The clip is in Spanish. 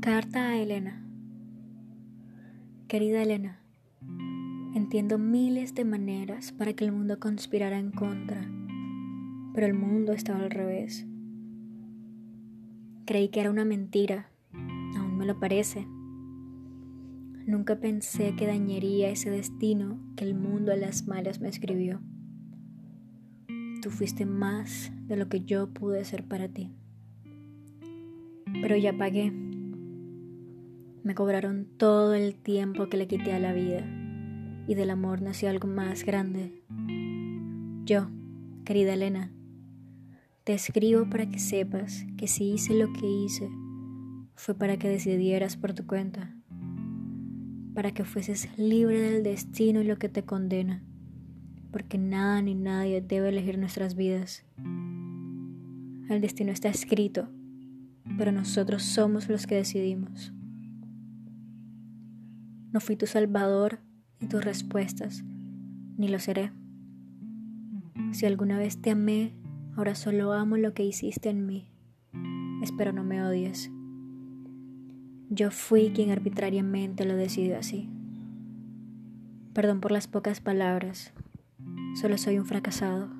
Carta a Elena. Querida Elena, entiendo miles de maneras para que el mundo conspirara en contra, pero el mundo estaba al revés. Creí que era una mentira, aún me lo parece. Nunca pensé que dañaría ese destino que el mundo a las malas me escribió. Tú fuiste más de lo que yo pude ser para ti. Pero ya pagué me cobraron todo el tiempo que le quité a la vida y del amor nació algo más grande. Yo, querida Elena, te escribo para que sepas que si hice lo que hice fue para que decidieras por tu cuenta, para que fueses libre del destino y lo que te condena, porque nada ni nadie debe elegir nuestras vidas. El destino está escrito, pero nosotros somos los que decidimos. No fui tu salvador ni tus respuestas, ni lo seré. Si alguna vez te amé, ahora solo amo lo que hiciste en mí. Espero no me odies. Yo fui quien arbitrariamente lo decidió así. Perdón por las pocas palabras. Solo soy un fracasado.